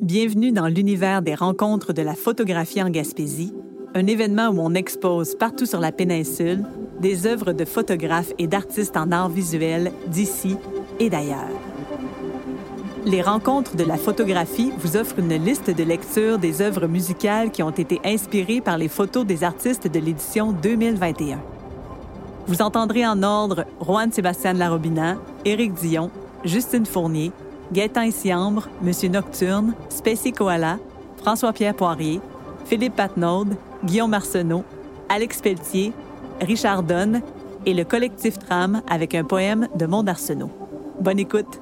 Bienvenue dans l'univers des rencontres de la photographie en Gaspésie, un événement où on expose partout sur la péninsule des œuvres de photographes et d'artistes en art visuel d'ici et d'ailleurs. Les rencontres de la photographie vous offrent une liste de lecture des œuvres musicales qui ont été inspirées par les photos des artistes de l'édition 2021. Vous entendrez en ordre Juan Sébastien Larobina, Éric Dion, Justine Fournier, Gaëtan Issiambre, Monsieur Nocturne, Spacey Koala, François-Pierre Poirier, Philippe Patnaud, Guillaume Arsenault, Alex Pelletier, Richard Donne et le collectif Tram avec un poème de Mont d'Arsenault. Bonne écoute!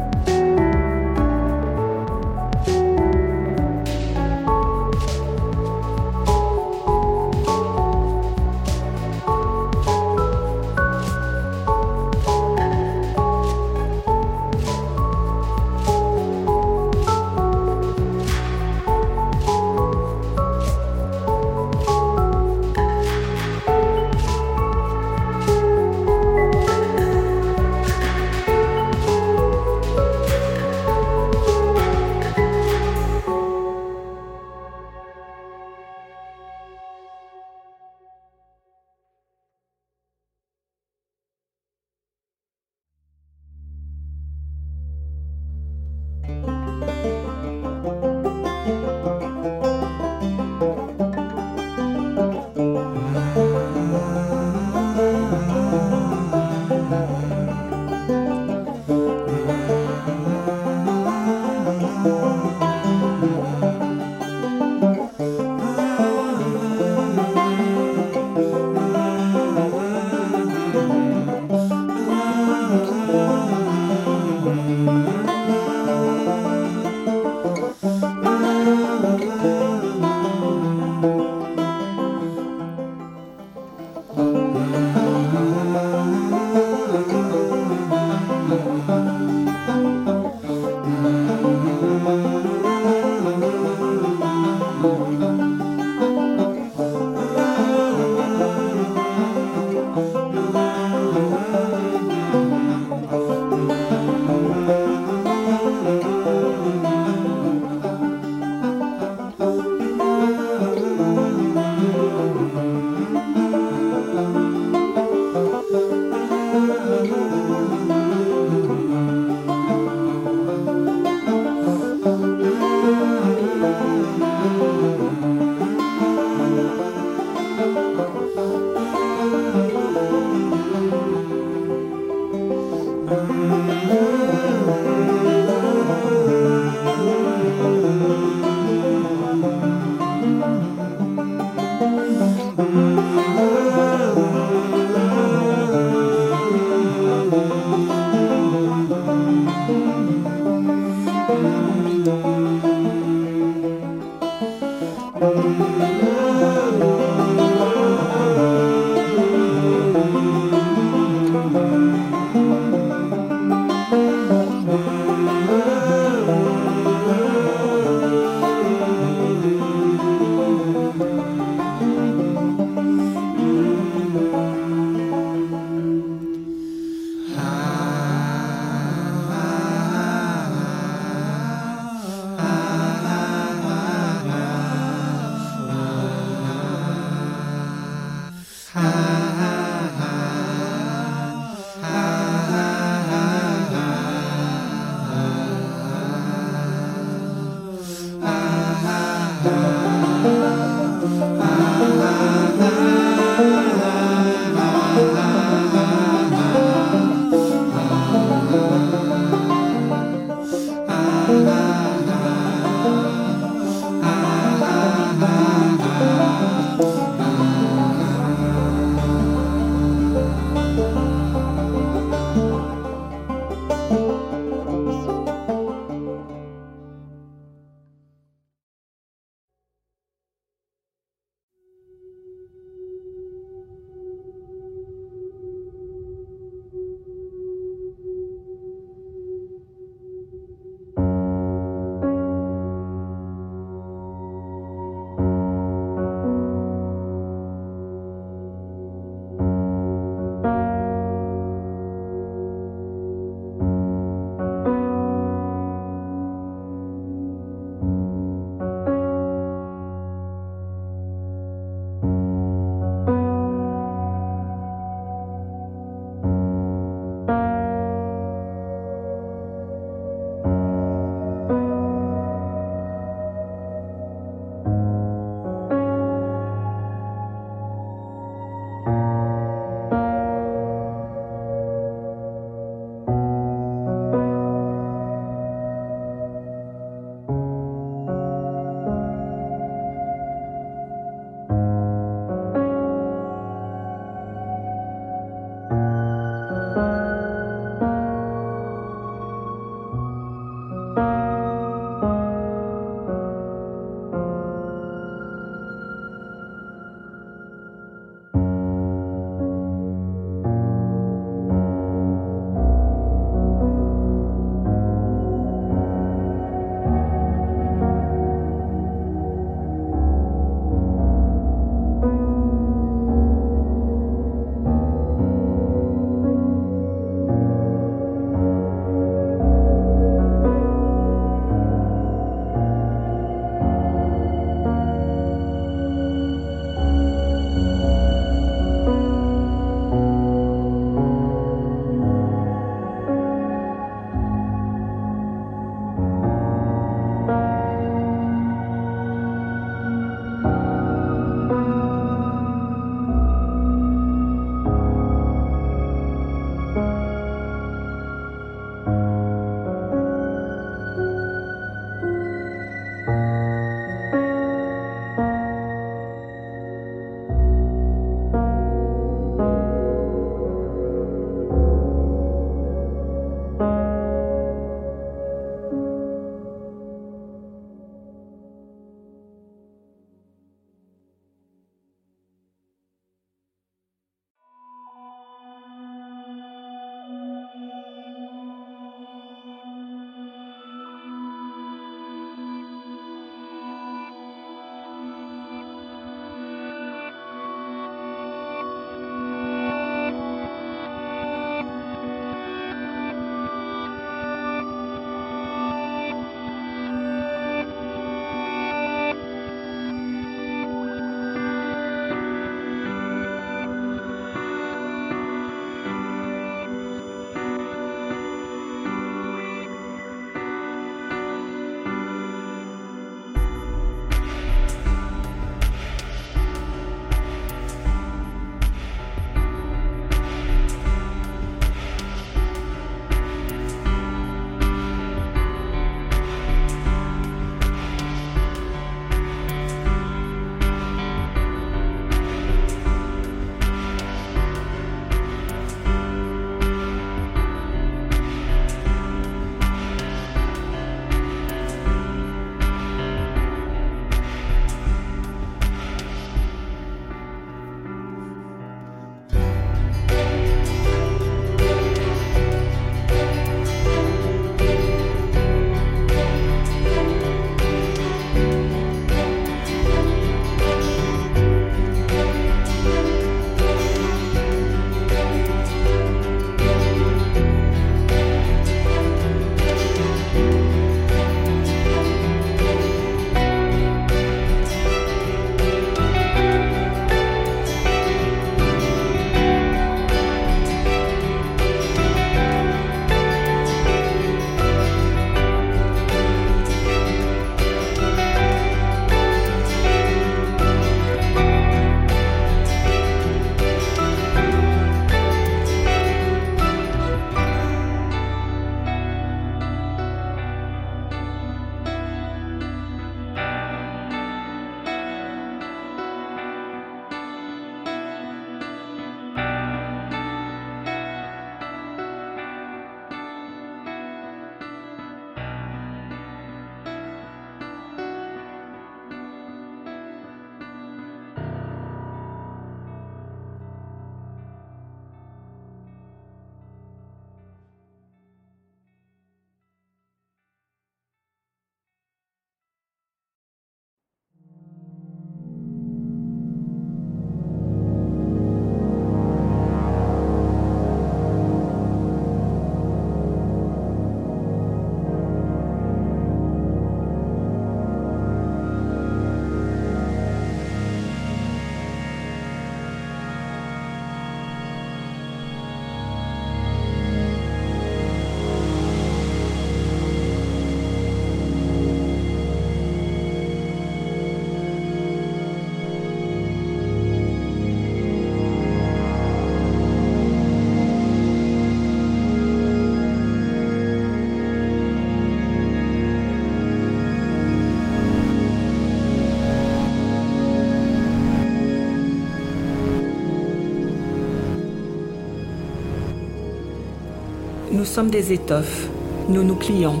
Nous sommes des étoffes. Nous nous plions,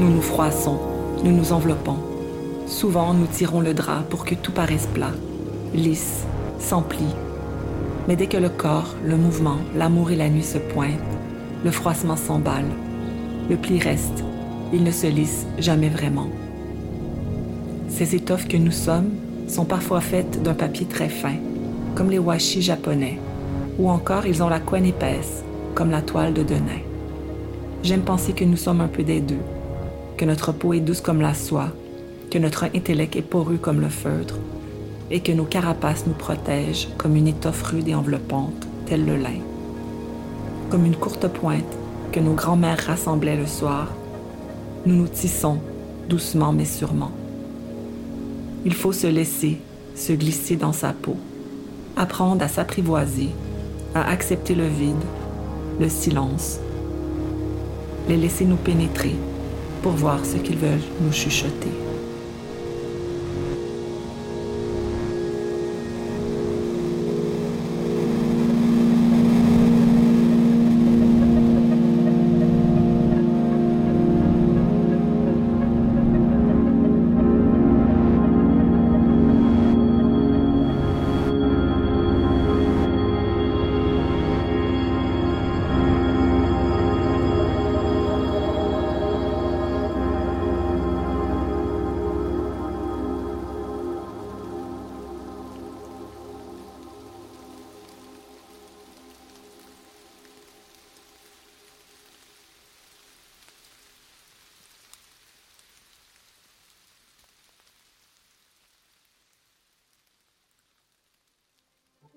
nous nous froissons, nous nous enveloppons. Souvent, nous tirons le drap pour que tout paraisse plat, lisse, sans pli. Mais dès que le corps, le mouvement, l'amour et la nuit se pointent, le froissement s'emballe. Le pli reste. Il ne se lisse jamais vraiment. Ces étoffes que nous sommes sont parfois faites d'un papier très fin, comme les washi japonais, ou encore ils ont la couenne épaisse, comme la toile de Denain. J'aime penser que nous sommes un peu des deux, que notre peau est douce comme la soie, que notre intellect est poreux comme le feutre, et que nos carapaces nous protègent comme une étoffe rude et enveloppante, tel le lin. Comme une courte pointe que nos grands-mères rassemblaient le soir, nous nous tissons, doucement mais sûrement. Il faut se laisser, se glisser dans sa peau, apprendre à s'apprivoiser, à accepter le vide, le silence, les laisser nous pénétrer pour voir ce qu'ils veulent nous chuchoter.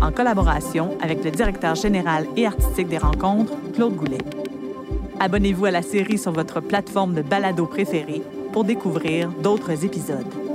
en collaboration avec le directeur général et artistique des rencontres, Claude Goulet. Abonnez-vous à la série sur votre plateforme de balado préférée pour découvrir d'autres épisodes.